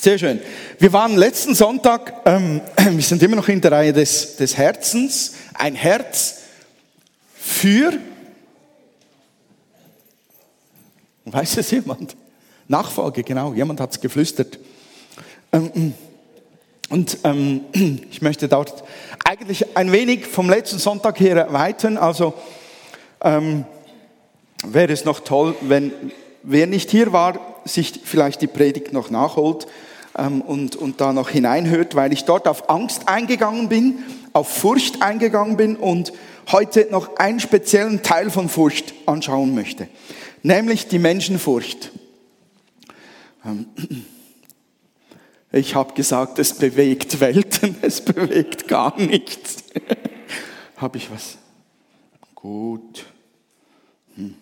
Sehr schön. Wir waren letzten Sonntag, ähm, wir sind immer noch in der Reihe des, des Herzens, ein Herz für, weiß es jemand? Nachfolge, genau, jemand hat es geflüstert. Ähm, und ähm, ich möchte dort eigentlich ein wenig vom letzten Sonntag her erweitern. Also ähm, wäre es noch toll, wenn wer nicht hier war, sich vielleicht die Predigt noch nachholt und, und da noch hineinhört, weil ich dort auf Angst eingegangen bin, auf Furcht eingegangen bin und heute noch einen speziellen Teil von Furcht anschauen möchte, nämlich die Menschenfurcht. Ähm, ich habe gesagt, es bewegt Welten, es bewegt gar nichts. habe ich was? Gut. Hm.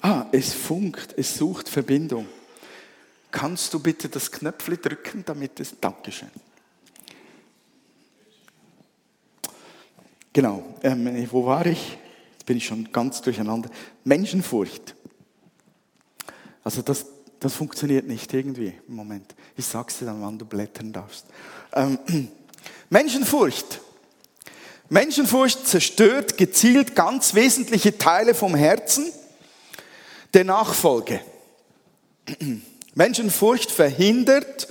Ah, es funkt, es sucht Verbindung. Kannst du bitte das Knöpfchen drücken, damit es. Dankeschön. Genau, ähm, wo war ich? Jetzt bin ich schon ganz durcheinander. Menschenfurcht. Also das, das funktioniert nicht irgendwie im Moment. Ich sag's dir dann, wann du blättern darfst. Ähm, Menschenfurcht. Menschenfurcht zerstört gezielt ganz wesentliche Teile vom Herzen der Nachfolge. Menschenfurcht verhindert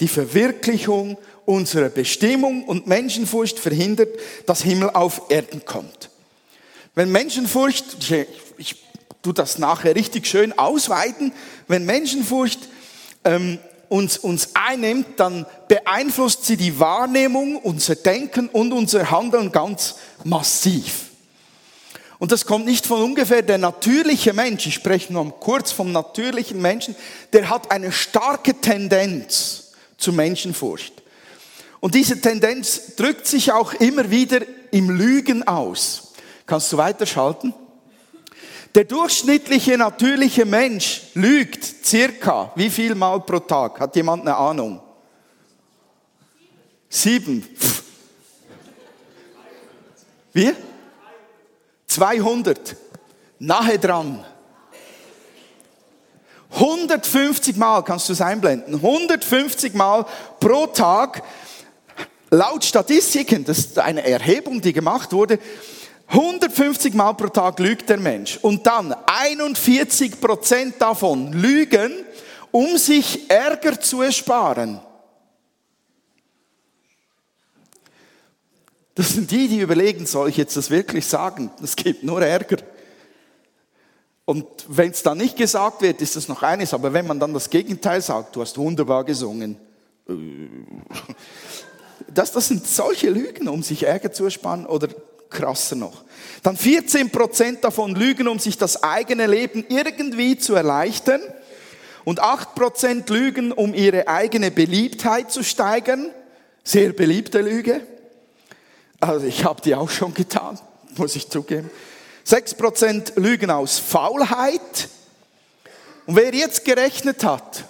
die Verwirklichung unserer Bestimmung und Menschenfurcht verhindert, dass Himmel auf Erden kommt. Wenn Menschenfurcht, ich, ich tu das nachher richtig schön ausweiten. Wenn Menschenfurcht ähm, uns, uns einnimmt, dann beeinflusst sie die Wahrnehmung, unser Denken und unser Handeln ganz massiv. Und das kommt nicht von ungefähr. Der natürliche Mensch, ich spreche nur kurz vom natürlichen Menschen, der hat eine starke Tendenz zur Menschenfurcht. Und diese Tendenz drückt sich auch immer wieder im Lügen aus. Kannst du weiterschalten? Der durchschnittliche natürliche Mensch lügt circa wie viel Mal pro Tag? Hat jemand eine Ahnung? Sieben. Pff. Wie? 200. Nahe dran. 150 Mal kannst du es einblenden. 150 Mal pro Tag. Laut Statistiken, das ist eine Erhebung, die gemacht wurde, 150 Mal pro Tag lügt der Mensch. Und dann 41 Prozent davon lügen, um sich Ärger zu ersparen. Das sind die, die überlegen, soll ich jetzt das wirklich sagen? Das gibt nur Ärger. Und wenn es dann nicht gesagt wird, ist das noch eines. Aber wenn man dann das Gegenteil sagt, du hast wunderbar gesungen. Äh, das, das sind solche Lügen, um sich Ärger zu ersparen oder krasser noch. Dann 14 Prozent davon lügen, um sich das eigene Leben irgendwie zu erleichtern. Und 8 Prozent lügen, um ihre eigene Beliebtheit zu steigern. Sehr beliebte Lüge. Also ich habe die auch schon getan, muss ich zugeben. 6 Prozent lügen aus Faulheit. Und wer jetzt gerechnet hat,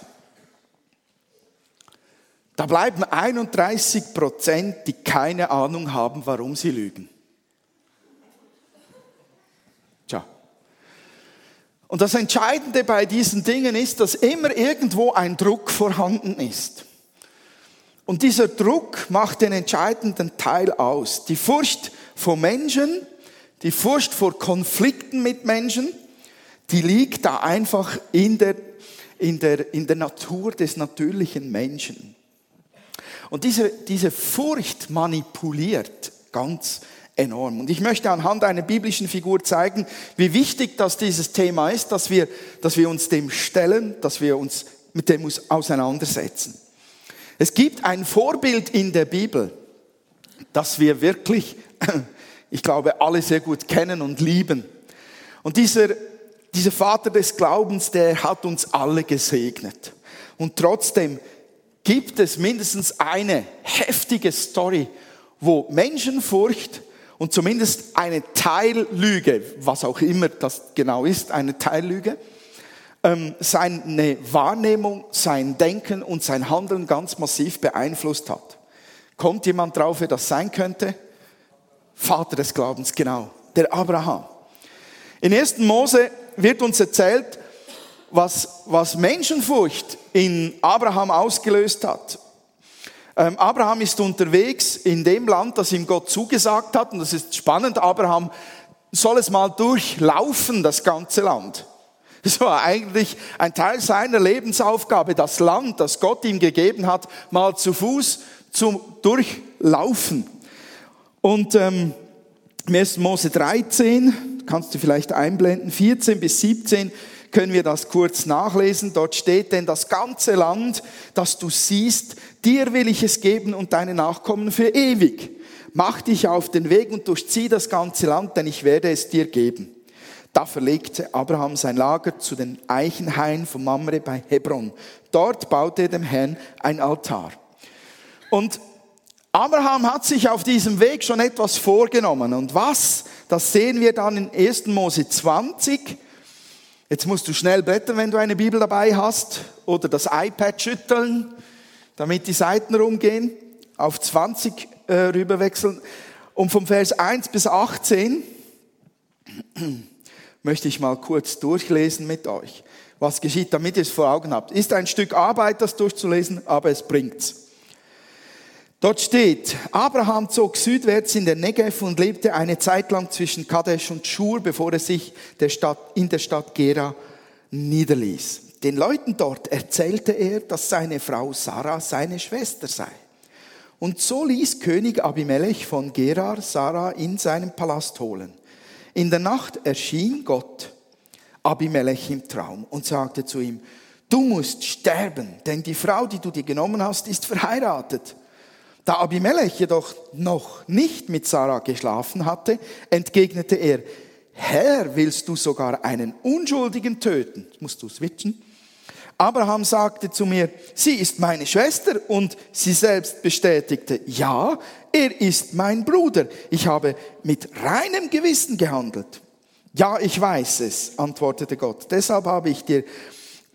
da bleiben 31 Prozent, die keine Ahnung haben, warum sie lügen. Und das Entscheidende bei diesen Dingen ist, dass immer irgendwo ein Druck vorhanden ist. Und dieser Druck macht den entscheidenden Teil aus. Die Furcht vor Menschen, die Furcht vor Konflikten mit Menschen, die liegt da einfach in der, in der, in der Natur des natürlichen Menschen. Und diese, diese Furcht manipuliert ganz enorm. Und ich möchte anhand einer biblischen Figur zeigen, wie wichtig das dieses Thema ist, dass wir, dass wir uns dem stellen, dass wir uns mit dem auseinandersetzen. Es gibt ein Vorbild in der Bibel, das wir wirklich, ich glaube, alle sehr gut kennen und lieben. Und dieser, dieser Vater des Glaubens, der hat uns alle gesegnet. Und trotzdem gibt es mindestens eine heftige Story, wo Menschenfurcht und zumindest eine Teillüge, was auch immer das genau ist, eine Teillüge, seine Wahrnehmung, sein Denken und sein Handeln ganz massiv beeinflusst hat. Kommt jemand drauf, wer das sein könnte? Vater des Glaubens, genau, der Abraham. In 1. Mose wird uns erzählt was, was Menschenfurcht in Abraham ausgelöst hat. Ähm, Abraham ist unterwegs in dem Land, das ihm Gott zugesagt hat. Und das ist spannend. Abraham soll es mal durchlaufen, das ganze Land. Das war eigentlich ein Teil seiner Lebensaufgabe, das Land, das Gott ihm gegeben hat, mal zu Fuß zum Durchlaufen. Und ähm, im 1. Mose 13, kannst du vielleicht einblenden, 14 bis 17, können wir das kurz nachlesen. Dort steht denn das ganze Land, das du siehst, dir will ich es geben und deine Nachkommen für ewig. Mach dich auf den Weg und durchzieh das ganze Land, denn ich werde es dir geben. Da verlegte Abraham sein Lager zu den Eichenhain von Mamre bei Hebron. Dort baute er dem Herrn ein Altar. Und Abraham hat sich auf diesem Weg schon etwas vorgenommen. Und was? Das sehen wir dann in 1. Mose 20. Jetzt musst du schnell blättern, wenn du eine Bibel dabei hast, oder das iPad schütteln, damit die Seiten rumgehen. Auf 20 äh, rüberwechseln. Und vom Vers 1 bis 18 möchte ich mal kurz durchlesen mit euch. Was geschieht, damit ihr es vor Augen habt. Ist ein Stück Arbeit, das durchzulesen, aber es bringt's. Dort steht, Abraham zog südwärts in den Negev und lebte eine Zeit lang zwischen Kadesh und Schur, bevor er sich der Stadt, in der Stadt Gera niederließ. Den Leuten dort erzählte er, dass seine Frau Sarah seine Schwester sei. Und so ließ König Abimelech von Gerar Sarah in seinem Palast holen. In der Nacht erschien Gott Abimelech im Traum und sagte zu ihm, du musst sterben, denn die Frau, die du dir genommen hast, ist verheiratet. Da Abimelech jedoch noch nicht mit Sarah geschlafen hatte, entgegnete er, Herr, willst du sogar einen Unschuldigen töten? Jetzt musst du switchen. Abraham sagte zu mir, sie ist meine Schwester und sie selbst bestätigte, ja, er ist mein Bruder. Ich habe mit reinem Gewissen gehandelt. Ja, ich weiß es, antwortete Gott. Deshalb habe ich dir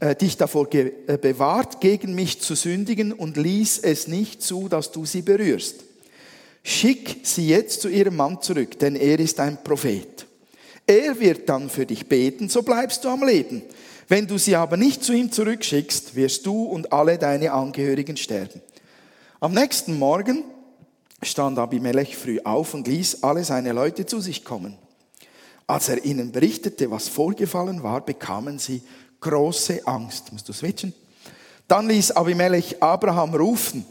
äh, dich davor äh, bewahrt, gegen mich zu sündigen und ließ es nicht zu, dass du sie berührst. Schick sie jetzt zu ihrem Mann zurück, denn er ist ein Prophet. Er wird dann für dich beten, so bleibst du am Leben. Wenn du sie aber nicht zu ihm zurückschickst, wirst du und alle deine Angehörigen sterben. Am nächsten Morgen stand Abimelech früh auf und ließ alle seine Leute zu sich kommen. Als er ihnen berichtete, was vorgefallen war, bekamen sie große Angst. Musst du switchen? Dann ließ Abimelech Abraham rufen.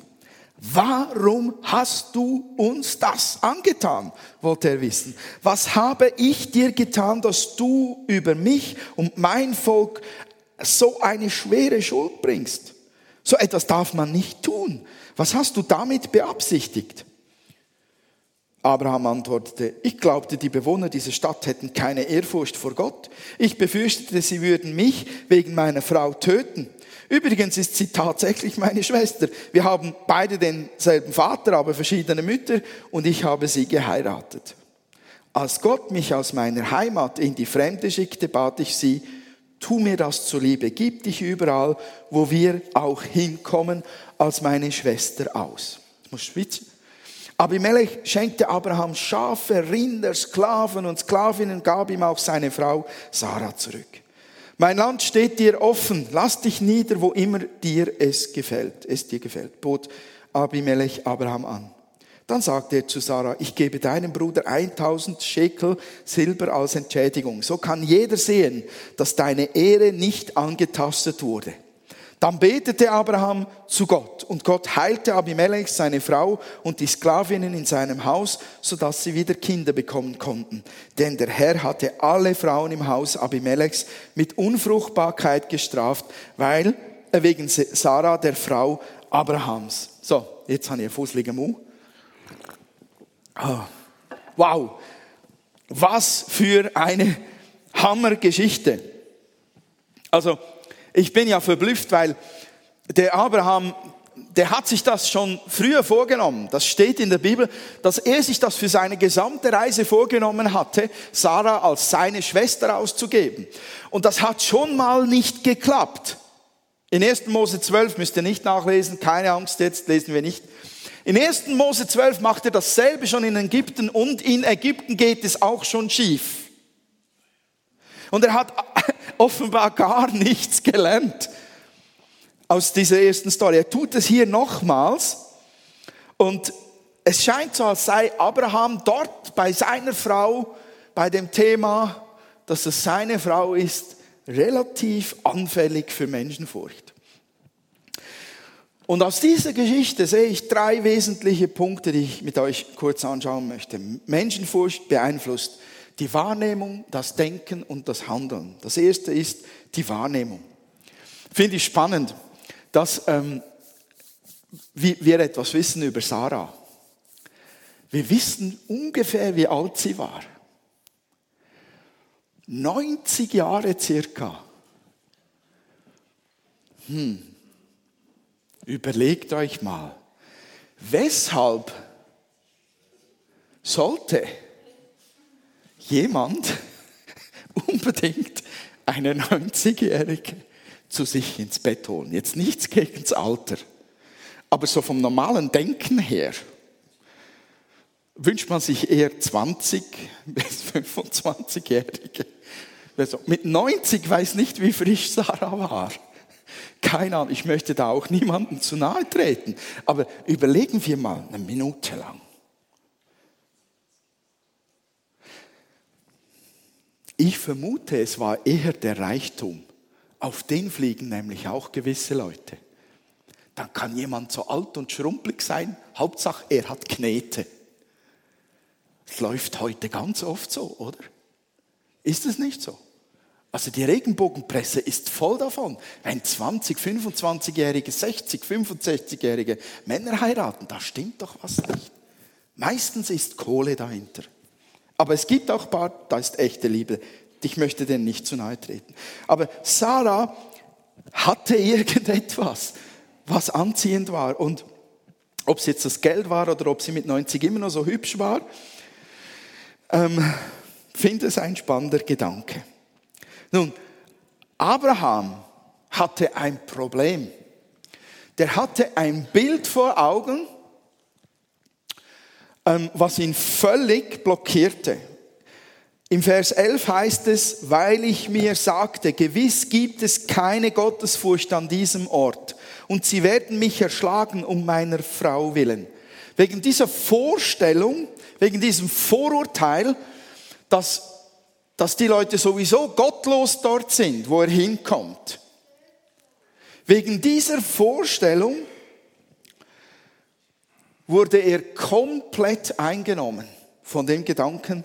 Warum hast du uns das angetan? wollte er wissen. Was habe ich dir getan, dass du über mich und mein Volk so eine schwere Schuld bringst? So etwas darf man nicht tun. Was hast du damit beabsichtigt? Abraham antwortete, ich glaubte, die Bewohner dieser Stadt hätten keine Ehrfurcht vor Gott. Ich befürchtete, sie würden mich wegen meiner Frau töten. Übrigens ist sie tatsächlich meine Schwester. Wir haben beide denselben Vater, aber verschiedene Mütter und ich habe sie geheiratet. Als Gott mich aus meiner Heimat in die Fremde schickte, bat ich sie, tu mir das zuliebe, gib dich überall, wo wir auch hinkommen, als meine Schwester aus. Ich muss schwitzen. Abimelech schenkte Abraham Schafe, Rinder, Sklaven und Sklavinnen, gab ihm auch seine Frau Sarah zurück. Mein Land steht dir offen, lass dich nieder, wo immer dir es gefällt, es dir gefällt, bot Abimelech Abraham an. Dann sagte er zu Sarah, ich gebe deinem Bruder 1000 Schekel Silber als Entschädigung. So kann jeder sehen, dass deine Ehre nicht angetastet wurde. Dann betete Abraham zu Gott und Gott heilte Abimelech, seine Frau und die Sklavinnen in seinem Haus, sodass sie wieder Kinder bekommen konnten. Denn der Herr hatte alle Frauen im Haus Abimelechs mit Unfruchtbarkeit gestraft, weil äh, wegen Sarah, der Frau Abrahams. So, jetzt habe ich einen Mu. Oh, wow, was für eine Hammergeschichte. Also, ich bin ja verblüfft, weil der Abraham, der hat sich das schon früher vorgenommen. Das steht in der Bibel, dass er sich das für seine gesamte Reise vorgenommen hatte, Sarah als seine Schwester auszugeben. Und das hat schon mal nicht geklappt. In 1. Mose 12 müsst ihr nicht nachlesen, keine Angst, jetzt lesen wir nicht. In 1. Mose 12 macht er dasselbe schon in Ägypten und in Ägypten geht es auch schon schief. Und er hat offenbar gar nichts gelernt aus dieser ersten Story. Er tut es hier nochmals und es scheint so, als sei Abraham dort bei seiner Frau, bei dem Thema, dass es seine Frau ist, relativ anfällig für Menschenfurcht. Und aus dieser Geschichte sehe ich drei wesentliche Punkte, die ich mit euch kurz anschauen möchte. Menschenfurcht beeinflusst die Wahrnehmung, das Denken und das Handeln. Das erste ist die Wahrnehmung. Finde ich spannend, dass ähm, wir etwas wissen über Sarah. Wir wissen ungefähr, wie alt sie war. 90 Jahre circa. Hm. Überlegt euch mal, weshalb sollte jemand unbedingt eine 90-Jährige zu sich ins Bett holen? Jetzt nichts gegen das Alter, aber so vom normalen Denken her wünscht man sich eher 20 bis 25-Jährige. Also mit 90 weiß nicht, wie frisch Sarah war. Keine Ahnung, ich möchte da auch niemandem zu nahe treten. Aber überlegen wir mal eine Minute lang. Ich vermute, es war eher der Reichtum. Auf den fliegen nämlich auch gewisse Leute. Dann kann jemand so alt und schrumpelig sein, Hauptsache er hat Knete. Es läuft heute ganz oft so, oder? Ist es nicht so? Also die Regenbogenpresse ist voll davon. Wenn 20, 25-jährige, 60, 65-jährige Männer heiraten, da stimmt doch was nicht. Meistens ist Kohle dahinter. Aber es gibt auch paar, da ist echte Liebe. Ich möchte denen nicht zu nahe treten. Aber Sarah hatte irgendetwas, was anziehend war. Und ob es jetzt das Geld war oder ob sie mit 90 immer noch so hübsch war, ähm, finde es ein spannender Gedanke. Nun, Abraham hatte ein Problem. Der hatte ein Bild vor Augen, was ihn völlig blockierte. Im Vers 11 heißt es, weil ich mir sagte, gewiss gibt es keine Gottesfurcht an diesem Ort und sie werden mich erschlagen um meiner Frau willen. Wegen dieser Vorstellung, wegen diesem Vorurteil, dass dass die Leute sowieso gottlos dort sind, wo er hinkommt. Wegen dieser Vorstellung wurde er komplett eingenommen von dem Gedanken,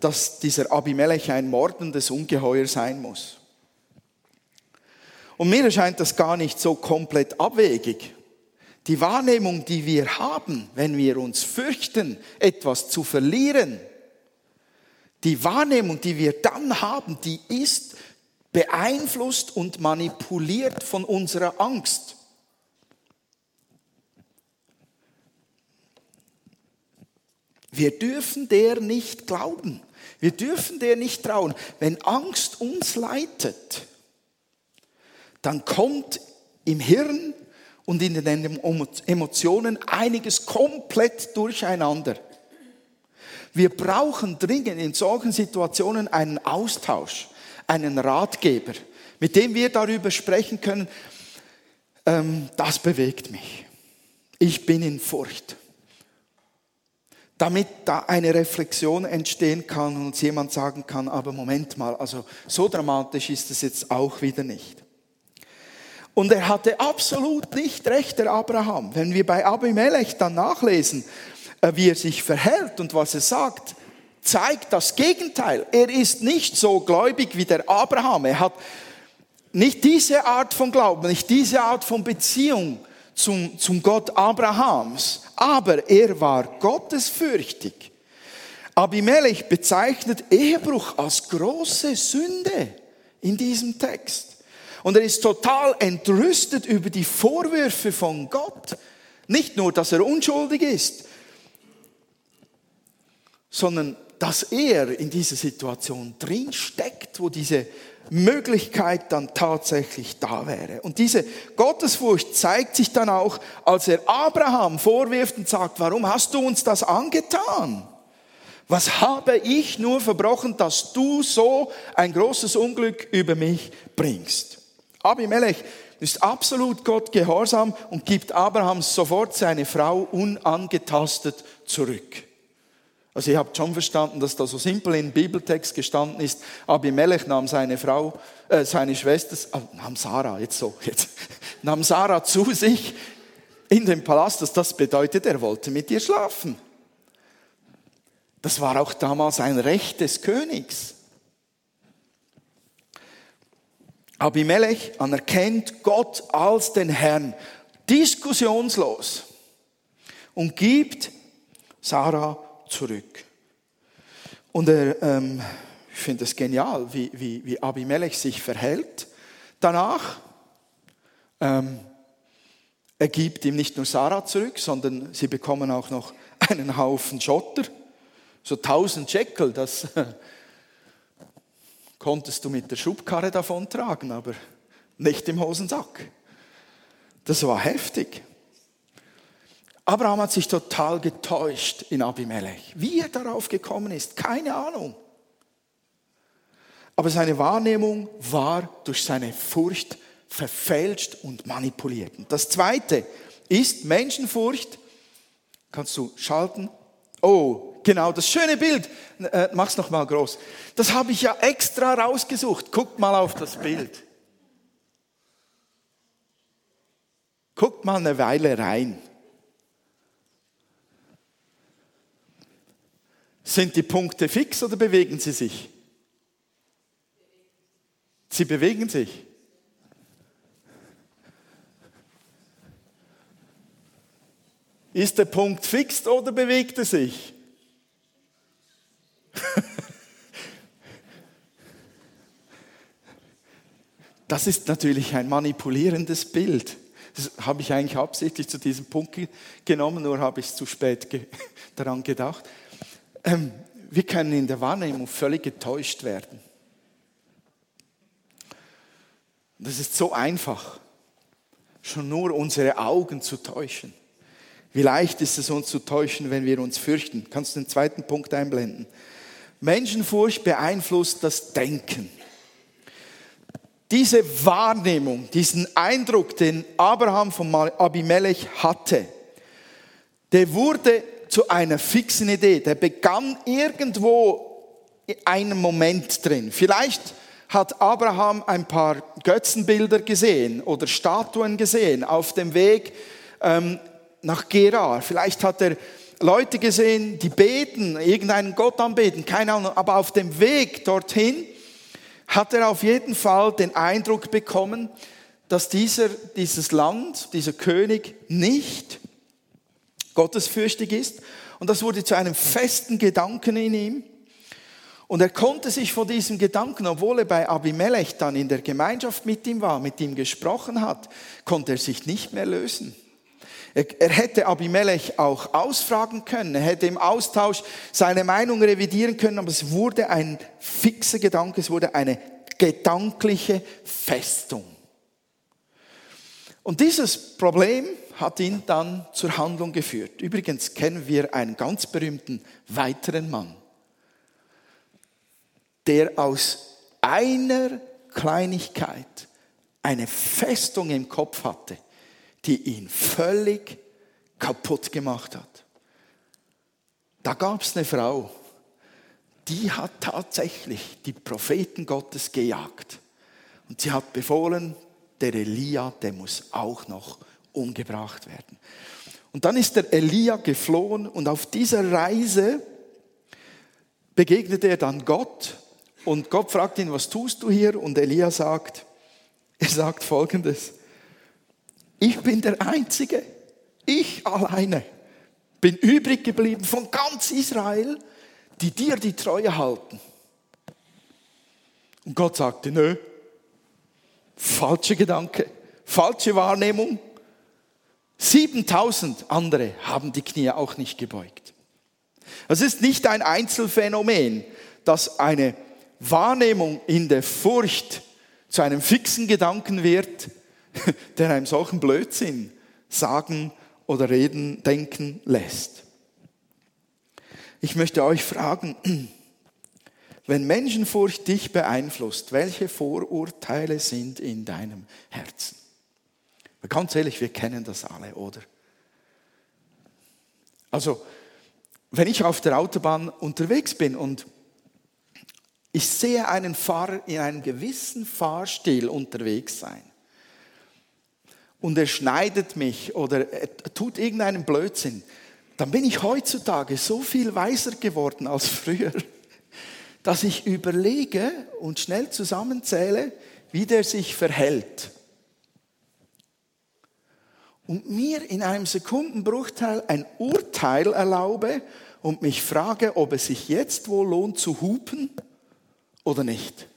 dass dieser Abimelech ein mordendes Ungeheuer sein muss. Und mir erscheint das gar nicht so komplett abwegig. Die Wahrnehmung, die wir haben, wenn wir uns fürchten, etwas zu verlieren, die Wahrnehmung, die wir dann haben, die ist beeinflusst und manipuliert von unserer Angst. Wir dürfen der nicht glauben. Wir dürfen der nicht trauen. Wenn Angst uns leitet, dann kommt im Hirn und in den Emotionen einiges komplett durcheinander. Wir brauchen dringend in solchen Situationen einen Austausch, einen Ratgeber, mit dem wir darüber sprechen können, ähm, das bewegt mich. Ich bin in Furcht. Damit da eine Reflexion entstehen kann und uns jemand sagen kann, aber Moment mal, also so dramatisch ist es jetzt auch wieder nicht. Und er hatte absolut nicht recht, der Abraham. Wenn wir bei Abimelech dann nachlesen, äh, wie er sich verhält und was er sagt, zeigt das Gegenteil. Er ist nicht so gläubig wie der Abraham. Er hat nicht diese Art von Glauben, nicht diese Art von Beziehung zum, zum Gott Abrahams, aber er war gottesfürchtig. Abimelech bezeichnet Ehebruch als große Sünde in diesem Text. Und er ist total entrüstet über die Vorwürfe von Gott. Nicht nur, dass er unschuldig ist, sondern dass er in dieser Situation drin steckt, wo diese Möglichkeit dann tatsächlich da wäre. Und diese Gottesfurcht zeigt sich dann auch, als er Abraham vorwirft und sagt, warum hast du uns das angetan? Was habe ich nur verbrochen, dass du so ein großes Unglück über mich bringst? Abimelech ist absolut Gott gehorsam und gibt Abraham sofort seine Frau unangetastet zurück. Also ihr habt schon verstanden, dass da so simpel im Bibeltext gestanden ist. Abimelech nahm seine Frau, äh, seine Schwester, äh, nahm Sarah, jetzt so, jetzt, nahm Sarah zu sich in den Palast. Das bedeutet, er wollte mit ihr schlafen. Das war auch damals ein Recht des Königs. Abimelech anerkennt Gott als den Herrn, diskussionslos, und gibt Sarah zurück. Und er, ähm, ich finde es genial, wie, wie, wie Abimelech sich verhält. Danach, ähm, er gibt ihm nicht nur Sarah zurück, sondern sie bekommen auch noch einen Haufen Schotter, so tausend Shekel, das konntest du mit der Schubkarre davontragen, aber nicht im Hosensack. Das war heftig. Abraham hat sich total getäuscht in Abimelech. Wie er darauf gekommen ist, keine Ahnung. Aber seine Wahrnehmung war durch seine Furcht verfälscht und manipuliert. Und das zweite ist Menschenfurcht. Kannst du schalten? Oh, genau, das schöne Bild. Äh, mach's noch mal groß. Das habe ich ja extra rausgesucht. Guckt mal auf das Bild. Guckt mal eine Weile rein. Sind die Punkte fix oder bewegen sie sich? Sie bewegen sich. Ist der Punkt fix oder bewegt er sich? Das ist natürlich ein manipulierendes Bild. Das habe ich eigentlich absichtlich zu diesem Punkt genommen, nur habe ich zu spät daran gedacht. Ähm, wir können in der Wahrnehmung völlig getäuscht werden. Das ist so einfach, schon nur unsere Augen zu täuschen. Wie leicht ist es uns zu täuschen, wenn wir uns fürchten? Kannst du den zweiten Punkt einblenden? Menschenfurcht beeinflusst das Denken. Diese Wahrnehmung, diesen Eindruck, den Abraham von Abimelech hatte, der wurde zu einer fixen Idee. Der begann irgendwo in einem Moment drin. Vielleicht hat Abraham ein paar Götzenbilder gesehen oder Statuen gesehen auf dem Weg ähm, nach Gerar. Vielleicht hat er Leute gesehen, die beten, irgendeinen Gott anbeten, keine Ahnung. Aber auf dem Weg dorthin hat er auf jeden Fall den Eindruck bekommen, dass dieser, dieses Land, dieser König nicht gottesfürchtig ist. Und das wurde zu einem festen Gedanken in ihm. Und er konnte sich von diesem Gedanken, obwohl er bei Abimelech dann in der Gemeinschaft mit ihm war, mit ihm gesprochen hat, konnte er sich nicht mehr lösen. Er, er hätte Abimelech auch ausfragen können, er hätte im Austausch seine Meinung revidieren können, aber es wurde ein fixer Gedanke, es wurde eine gedankliche Festung. Und dieses Problem hat ihn dann zur Handlung geführt. Übrigens kennen wir einen ganz berühmten weiteren Mann, der aus einer Kleinigkeit eine Festung im Kopf hatte, die ihn völlig kaputt gemacht hat. Da gab es eine Frau, die hat tatsächlich die Propheten Gottes gejagt. Und sie hat befohlen, der Elia, der muss auch noch umgebracht werden. Und dann ist der Elia geflohen und auf dieser Reise begegnet er dann Gott und Gott fragt ihn, was tust du hier? Und Elia sagt, er sagt folgendes, ich bin der Einzige, ich alleine bin übrig geblieben von ganz Israel, die dir die Treue halten. Und Gott sagte, nö, falscher Gedanke, falsche Wahrnehmung, 7000 andere haben die Knie auch nicht gebeugt. Es ist nicht ein Einzelfenomen, dass eine Wahrnehmung in der Furcht zu einem fixen Gedanken wird, der einem solchen Blödsinn sagen oder reden, denken lässt. Ich möchte euch fragen, wenn Menschenfurcht dich beeinflusst, welche Vorurteile sind in deinem Herzen? Ganz ehrlich, wir kennen das alle, oder? Also, wenn ich auf der Autobahn unterwegs bin und ich sehe einen Fahrer in einem gewissen Fahrstil unterwegs sein und er schneidet mich oder er tut irgendeinen Blödsinn, dann bin ich heutzutage so viel weiser geworden als früher, dass ich überlege und schnell zusammenzähle, wie der sich verhält. Und mir in einem Sekundenbruchteil ein Urteil erlaube und mich frage, ob es sich jetzt wohl lohnt zu hupen oder nicht.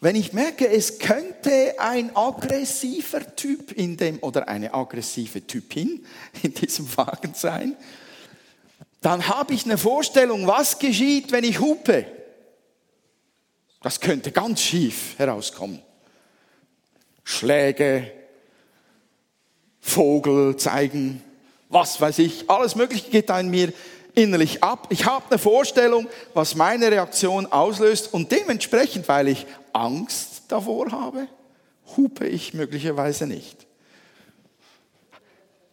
Wenn ich merke, es könnte ein aggressiver Typ in dem oder eine aggressive Typin in diesem Wagen sein, dann habe ich eine Vorstellung, was geschieht, wenn ich hupe. Das könnte ganz schief herauskommen. Schläge, Vogel zeigen, was weiß ich, alles Mögliche geht da in mir innerlich ab. Ich habe eine Vorstellung, was meine Reaktion auslöst und dementsprechend, weil ich Angst davor habe, hupe ich möglicherweise nicht.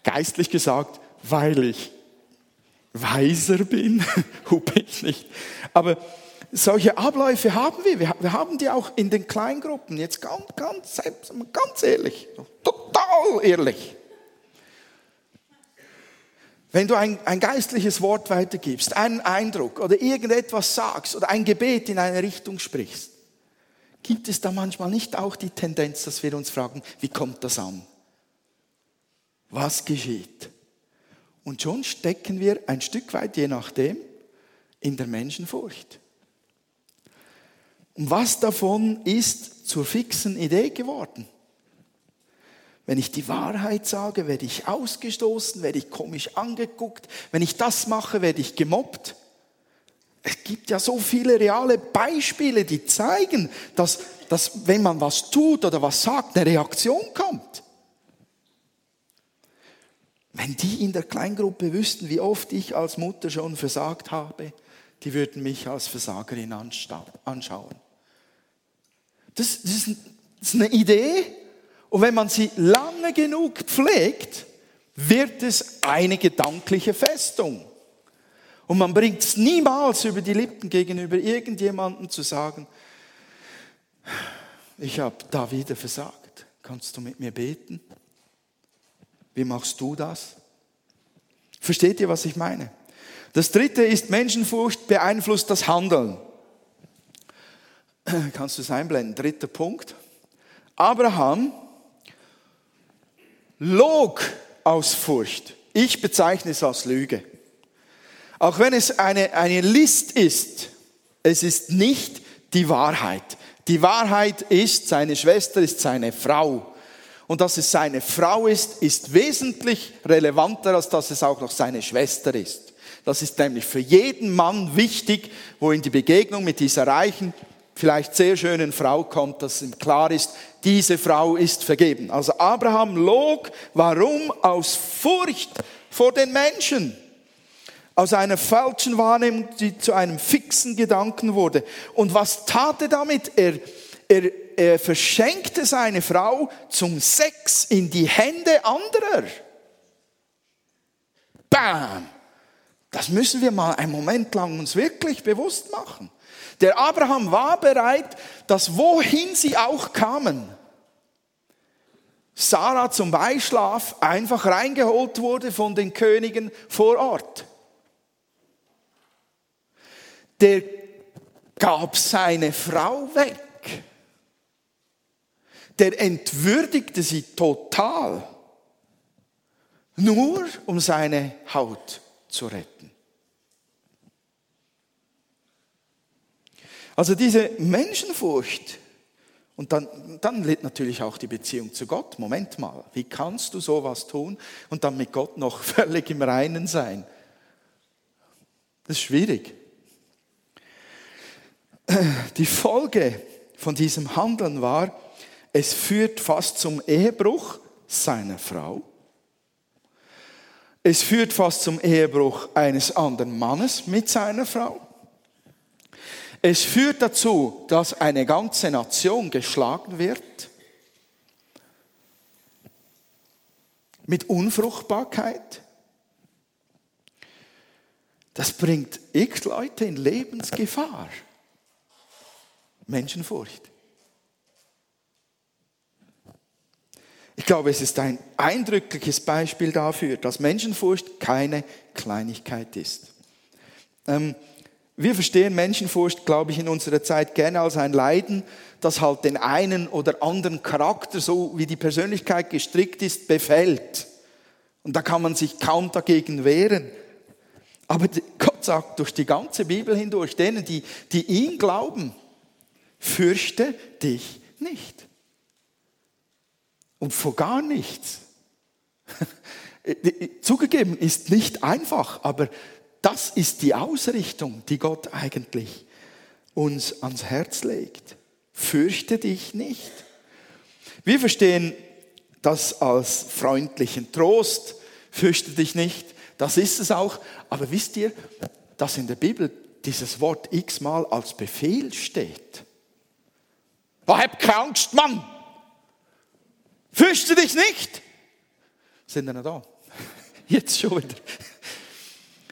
Geistlich gesagt, weil ich weiser bin, hupe ich nicht. Aber solche Abläufe haben wir. Wir haben die auch in den Kleingruppen. Jetzt ganz, ganz, ganz ehrlich, total ehrlich. Wenn du ein, ein geistliches Wort weitergibst, einen Eindruck oder irgendetwas sagst oder ein Gebet in eine Richtung sprichst, gibt es da manchmal nicht auch die Tendenz, dass wir uns fragen, wie kommt das an? Was geschieht? Und schon stecken wir ein Stück weit, je nachdem, in der Menschenfurcht. Und was davon ist zur fixen Idee geworden? Wenn ich die Wahrheit sage, werde ich ausgestoßen, werde ich komisch angeguckt. Wenn ich das mache, werde ich gemobbt. Es gibt ja so viele reale Beispiele, die zeigen, dass, dass wenn man was tut oder was sagt, eine Reaktion kommt. Wenn die in der Kleingruppe wüssten, wie oft ich als Mutter schon versagt habe, die würden mich als Versagerin anschauen. Das, das ist eine Idee, und wenn man sie lange genug pflegt, wird es eine gedankliche Festung. Und man bringt es niemals über die Lippen gegenüber irgendjemandem zu sagen, ich habe da wieder versagt. Kannst du mit mir beten? Wie machst du das? Versteht ihr, was ich meine? Das dritte ist, Menschenfurcht beeinflusst das Handeln. Kannst du es einblenden? Dritter Punkt. Abraham log aus Furcht. Ich bezeichne es als Lüge. Auch wenn es eine, eine List ist, es ist nicht die Wahrheit. Die Wahrheit ist, seine Schwester ist seine Frau. Und dass es seine Frau ist, ist wesentlich relevanter, als dass es auch noch seine Schwester ist. Das ist nämlich für jeden Mann wichtig, wo in die Begegnung mit dieser reichen, vielleicht sehr schönen Frau kommt, dass ihm klar ist, diese Frau ist vergeben. Also Abraham log, warum? Aus Furcht vor den Menschen. Aus einer falschen Wahrnehmung, die zu einem fixen Gedanken wurde. Und was tat er damit? Er, er, er verschenkte seine Frau zum Sex in die Hände anderer. Bam! Das müssen wir mal einen Moment lang uns wirklich bewusst machen. Der Abraham war bereit, dass wohin sie auch kamen, Sarah zum Beischlaf einfach reingeholt wurde von den Königen vor Ort. Der gab seine Frau weg. Der entwürdigte sie total, nur um seine Haut zu retten. Also diese Menschenfurcht und dann, dann litt natürlich auch die Beziehung zu Gott. Moment mal, wie kannst du sowas tun und dann mit Gott noch völlig im Reinen sein? Das ist schwierig. Die Folge von diesem Handeln war, es führt fast zum Ehebruch seiner Frau. Es führt fast zum Ehebruch eines anderen Mannes mit seiner Frau. Es führt dazu, dass eine ganze Nation geschlagen wird. Mit Unfruchtbarkeit. Das bringt x Leute in Lebensgefahr. Menschenfurcht. Ich glaube, es ist ein eindrückliches Beispiel dafür, dass Menschenfurcht keine Kleinigkeit ist. Ähm, wir verstehen Menschenfurcht, glaube ich, in unserer Zeit gerne als ein Leiden, das halt den einen oder anderen Charakter, so wie die Persönlichkeit gestrickt ist, befällt. Und da kann man sich kaum dagegen wehren. Aber Gott sagt durch die ganze Bibel hindurch, denen, die, die ihn glauben, fürchte dich nicht. Und vor gar nichts. Zugegeben ist nicht einfach, aber das ist die Ausrichtung, die Gott eigentlich uns ans Herz legt. Fürchte dich nicht. Wir verstehen das als freundlichen Trost. Fürchte dich nicht. Das ist es auch. Aber wisst ihr, dass in der Bibel dieses Wort x-mal als Befehl steht? Hab keine Angst, Mann! Fürchte dich nicht! Sind wir noch da? Jetzt schon wieder.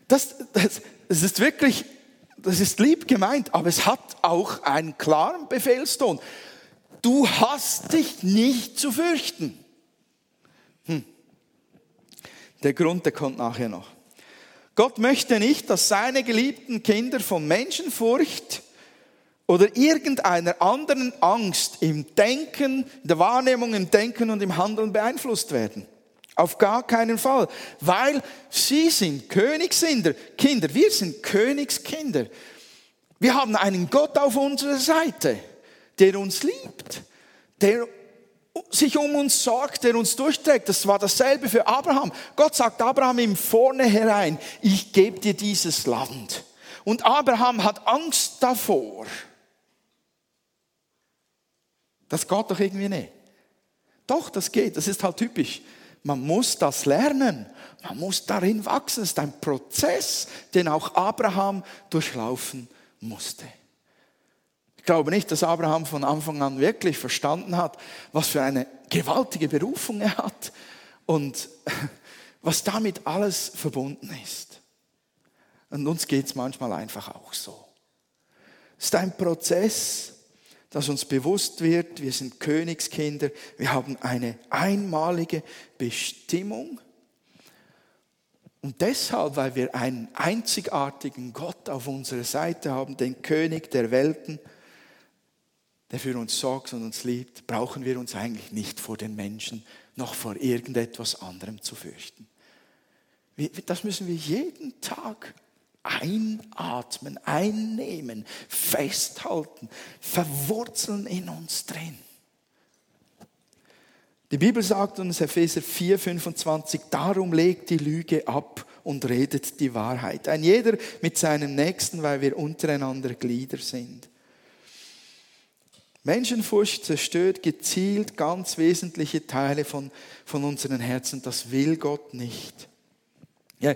Das, das, das ist wirklich, das ist lieb gemeint, aber es hat auch einen klaren Befehlston. Du hast dich nicht zu fürchten. Hm. Der Grund, der kommt nachher noch. Gott möchte nicht, dass seine geliebten Kinder von Menschenfurcht oder irgendeiner anderen Angst im Denken, in der Wahrnehmung, im Denken und im Handeln beeinflusst werden. Auf gar keinen Fall. Weil sie sind Königskinder. Kinder, wir sind Königskinder. Wir haben einen Gott auf unserer Seite, der uns liebt, der sich um uns sorgt, der uns durchträgt. Das war dasselbe für Abraham. Gott sagt Abraham im Vornherein, ich gebe dir dieses Land. Und Abraham hat Angst davor. Das geht doch irgendwie nicht. Doch, das geht. Das ist halt typisch. Man muss das lernen. Man muss darin wachsen. Es ist ein Prozess, den auch Abraham durchlaufen musste. Ich glaube nicht, dass Abraham von Anfang an wirklich verstanden hat, was für eine gewaltige Berufung er hat und was damit alles verbunden ist. Und uns geht es manchmal einfach auch so. Es ist ein Prozess, dass uns bewusst wird, wir sind Königskinder, wir haben eine einmalige Bestimmung. Und deshalb, weil wir einen einzigartigen Gott auf unserer Seite haben, den König der Welten, der für uns sorgt und uns liebt, brauchen wir uns eigentlich nicht vor den Menschen noch vor irgendetwas anderem zu fürchten. Das müssen wir jeden Tag einatmen, einnehmen, festhalten, verwurzeln in uns drin. Die Bibel sagt uns, Epheser 4, 25, darum legt die Lüge ab und redet die Wahrheit. Ein jeder mit seinem Nächsten, weil wir untereinander Glieder sind. Menschenfurcht zerstört gezielt ganz wesentliche Teile von, von unseren Herzen. Das will Gott nicht. Ja,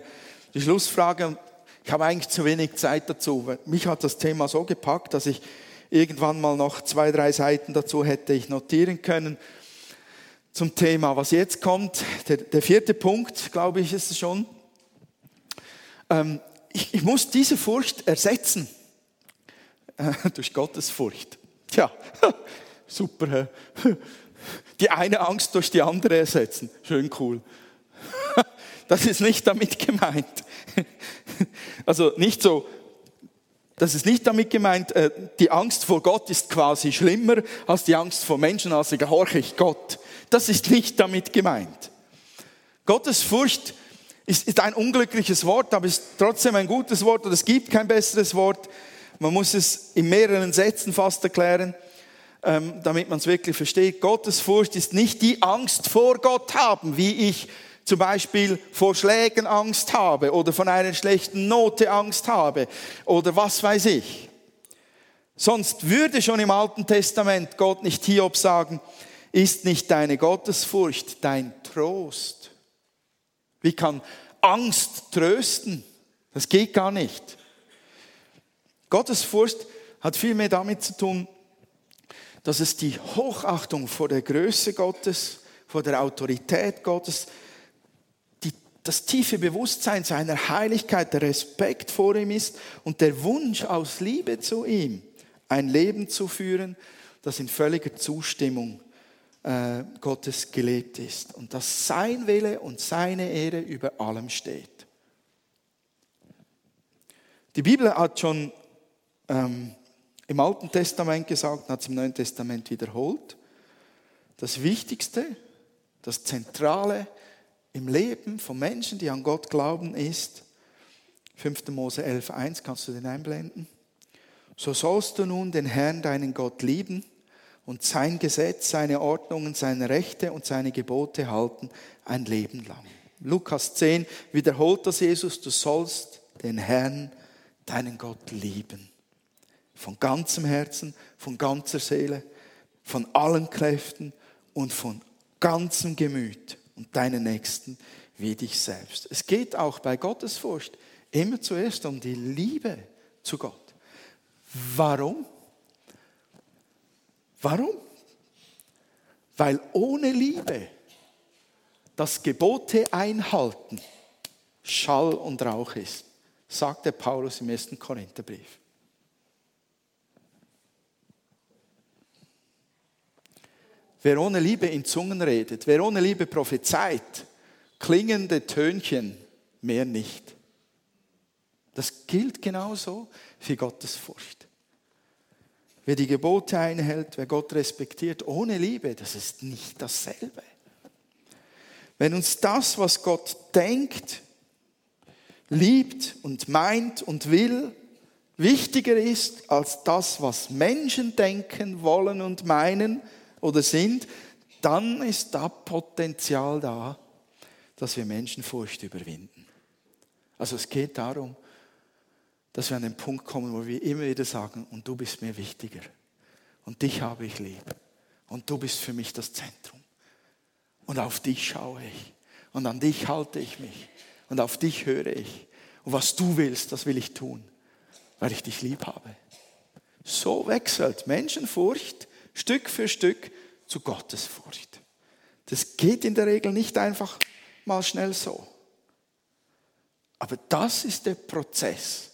die Schlussfrage, ich habe eigentlich zu wenig Zeit dazu. Mich hat das Thema so gepackt, dass ich irgendwann mal noch zwei, drei Seiten dazu hätte ich notieren können zum Thema. Was jetzt kommt, der, der vierte Punkt, glaube ich, ist es schon. Ähm, ich, ich, muss diese Furcht ersetzen äh, durch Gottes Furcht. Tja, super. Die eine Angst durch die andere ersetzen. Schön cool. Das ist nicht damit gemeint. Also nicht so, das ist nicht damit gemeint, äh, die Angst vor Gott ist quasi schlimmer als die Angst vor Menschen, als gehorche ich Gott. Das ist nicht damit gemeint. Gottes Furcht ist, ein unglückliches Wort, aber ist trotzdem ein gutes Wort und es gibt kein besseres Wort. Man muss es in mehreren Sätzen fast erklären, ähm, damit man es wirklich versteht. Gottes Furcht ist nicht die Angst vor Gott haben, wie ich zum Beispiel vor Schlägen Angst habe oder von einer schlechten Note Angst habe oder was weiß ich. Sonst würde schon im Alten Testament Gott nicht Hiob sagen, ist nicht deine Gottesfurcht dein Trost? Wie kann Angst trösten. Das geht gar nicht. Gottesfurcht hat viel mehr damit zu tun, dass es die Hochachtung vor der Größe Gottes, vor der Autorität Gottes, das tiefe Bewusstsein seiner Heiligkeit, der Respekt vor ihm ist und der Wunsch aus Liebe zu ihm, ein Leben zu führen, das in völliger Zustimmung äh, Gottes gelebt ist und dass sein Wille und seine Ehre über allem steht. Die Bibel hat schon ähm, im Alten Testament gesagt, hat es im Neuen Testament wiederholt. Das Wichtigste, das Zentrale im Leben von Menschen, die an Gott glauben, ist 5. Mose 11.1, kannst du den einblenden? So sollst du nun den Herrn, deinen Gott, lieben und sein Gesetz, seine Ordnungen, seine Rechte und seine Gebote halten ein Leben lang. Lukas 10 wiederholt das Jesus, du sollst den Herrn, deinen Gott lieben. Von ganzem Herzen, von ganzer Seele, von allen Kräften und von ganzem Gemüt und deinen Nächsten wie dich selbst. Es geht auch bei Gottesfurcht immer zuerst um die Liebe zu Gott. Warum? Warum? Weil ohne Liebe das Gebote einhalten Schall und Rauch ist, sagte Paulus im ersten Korintherbrief. Wer ohne Liebe in Zungen redet, wer ohne Liebe prophezeit, klingende Tönchen, mehr nicht. Das gilt genauso für Gottes Furcht. Wer die Gebote einhält, wer Gott respektiert, ohne Liebe, das ist nicht dasselbe. Wenn uns das, was Gott denkt, liebt und meint und will, wichtiger ist als das, was Menschen denken, wollen und meinen oder sind, dann ist da Potenzial da, dass wir Menschenfurcht überwinden. Also es geht darum, dass wir an den Punkt kommen, wo wir immer wieder sagen, und du bist mir wichtiger. Und dich habe ich lieb. Und du bist für mich das Zentrum. Und auf dich schaue ich. Und an dich halte ich mich. Und auf dich höre ich. Und was du willst, das will ich tun, weil ich dich lieb habe. So wechselt Menschenfurcht Stück für Stück zu Gottesfurcht. Das geht in der Regel nicht einfach mal schnell so. Aber das ist der Prozess.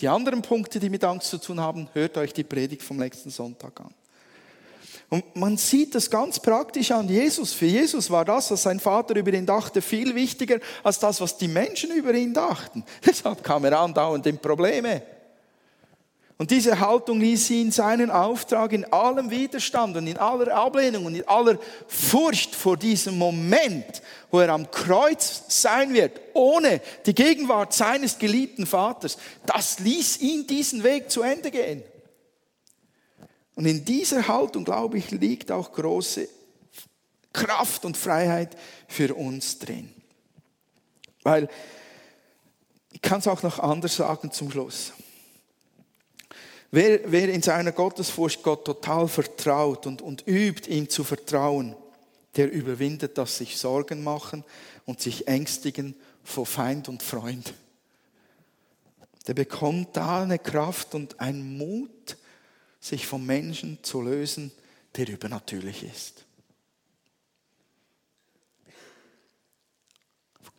Die anderen Punkte, die mit Angst zu tun haben, hört euch die Predigt vom nächsten Sonntag an. Und man sieht das ganz praktisch an Jesus. Für Jesus war das, was sein Vater über ihn dachte, viel wichtiger als das, was die Menschen über ihn dachten. Deshalb kam er andauernd in Probleme. Und diese Haltung ließ ihn seinen Auftrag in allem Widerstand und in aller Ablehnung und in aller Furcht vor diesem Moment, wo er am Kreuz sein wird, ohne die Gegenwart seines geliebten Vaters, das ließ ihn diesen Weg zu Ende gehen. Und in dieser Haltung, glaube ich, liegt auch große Kraft und Freiheit für uns drin. Weil, ich kann es auch noch anders sagen zum Schluss. Wer, wer in seiner Gottesfurcht Gott total vertraut und, und übt, ihm zu vertrauen, der überwindet das sich Sorgen machen und sich ängstigen vor Feind und Freund. Der bekommt da eine Kraft und einen Mut, sich vom Menschen zu lösen, der übernatürlich ist.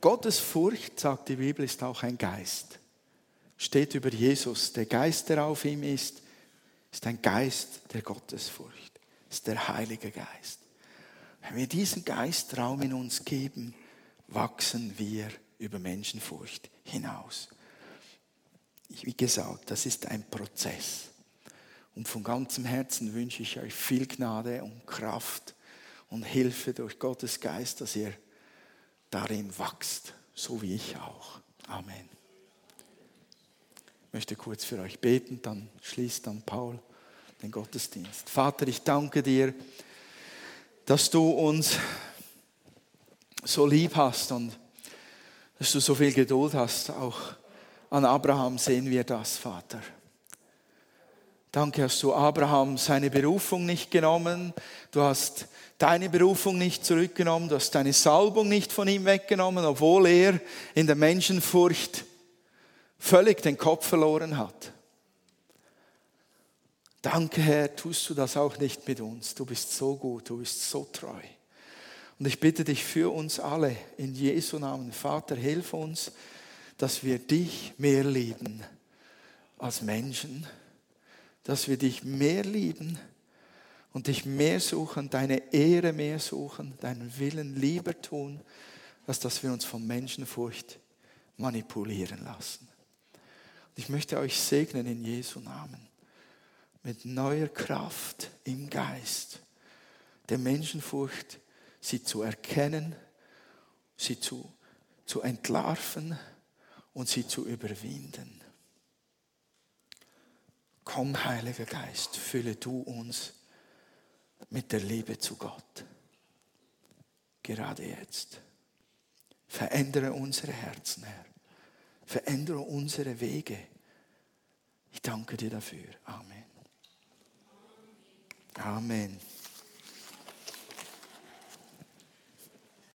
Gottes Furcht, sagt die Bibel, ist auch ein Geist steht über Jesus. Der Geist, der auf ihm ist, ist ein Geist der Gottesfurcht. Ist der Heilige Geist. Wenn wir diesen Geistraum in uns geben, wachsen wir über Menschenfurcht hinaus. Wie gesagt, das ist ein Prozess. Und von ganzem Herzen wünsche ich euch viel Gnade und Kraft und Hilfe durch Gottes Geist, dass ihr darin wachst, so wie ich auch. Amen. Ich möchte kurz für euch beten, dann schließt dann Paul den Gottesdienst. Vater, ich danke dir, dass du uns so lieb hast und dass du so viel Geduld hast. Auch an Abraham sehen wir das, Vater. Danke hast du Abraham seine Berufung nicht genommen. Du hast deine Berufung nicht zurückgenommen. Du hast deine Salbung nicht von ihm weggenommen, obwohl er in der Menschenfurcht völlig den Kopf verloren hat. Danke, Herr, tust du das auch nicht mit uns. Du bist so gut, du bist so treu. Und ich bitte dich für uns alle in Jesu Namen, Vater, hilf uns, dass wir dich mehr lieben als Menschen, dass wir dich mehr lieben und dich mehr suchen, deine Ehre mehr suchen, deinen Willen lieber tun, als dass wir uns von Menschenfurcht manipulieren lassen. Ich möchte euch segnen in Jesu Namen mit neuer Kraft im Geist, der Menschenfurcht, sie zu erkennen, sie zu, zu entlarven und sie zu überwinden. Komm, Heiliger Geist, fülle du uns mit der Liebe zu Gott. Gerade jetzt. Verändere unsere Herzen, Herr. Verändere unsere Wege. Ich danke dir dafür. Amen. Amen.